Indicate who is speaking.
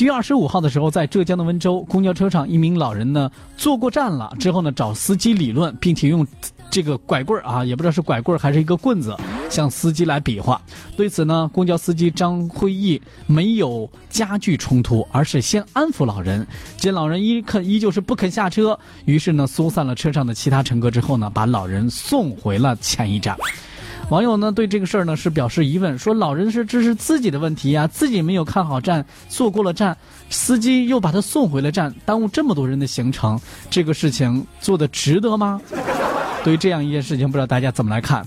Speaker 1: 七月二十五号的时候，在浙江的温州公交车上，一名老人呢坐过站了，之后呢找司机理论，并且用这个拐棍儿啊，也不知道是拐棍儿还是一个棍子，向司机来比划。对此呢，公交司机张辉义没有加剧冲突，而是先安抚老人。见老人依肯依旧是不肯下车，于是呢疏散了车上的其他乘客之后呢，把老人送回了前一站。网友呢对这个事儿呢是表示疑问，说老人是这是自己的问题呀，自己没有看好站，坐过了站，司机又把他送回了站，耽误这么多人的行程，这个事情做的值得吗？对于这样一件事情，不知道大家怎么来看？